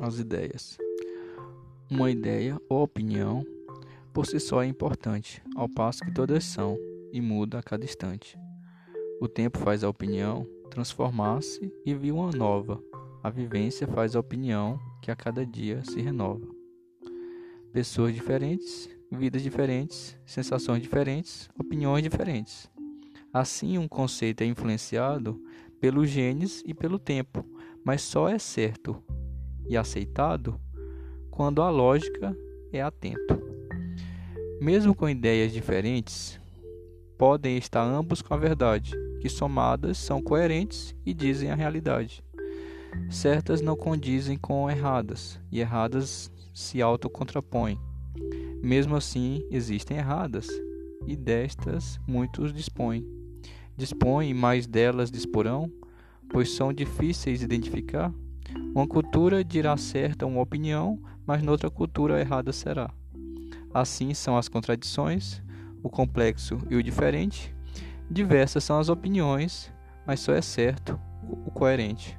as ideias. Uma ideia ou opinião por si só é importante, ao passo que todas são e muda a cada instante. O tempo faz a opinião transformar-se e vir uma nova. A vivência faz a opinião que a cada dia se renova. Pessoas diferentes, vidas diferentes, sensações diferentes, opiniões diferentes. Assim, um conceito é influenciado pelos genes e pelo tempo, mas só é certo e aceitado quando a lógica é atento. Mesmo com ideias diferentes, podem estar ambos com a verdade, que somadas são coerentes e dizem a realidade. Certas não condizem com erradas, e erradas se autocontrapõem. Mesmo assim, existem erradas, e destas muitos dispõem. Dispõem, mais delas disporão, pois são difíceis de identificar. Uma cultura dirá certa uma opinião, mas noutra cultura errada será. Assim são as contradições, o complexo e o diferente. Diversas são as opiniões, mas só é certo o coerente.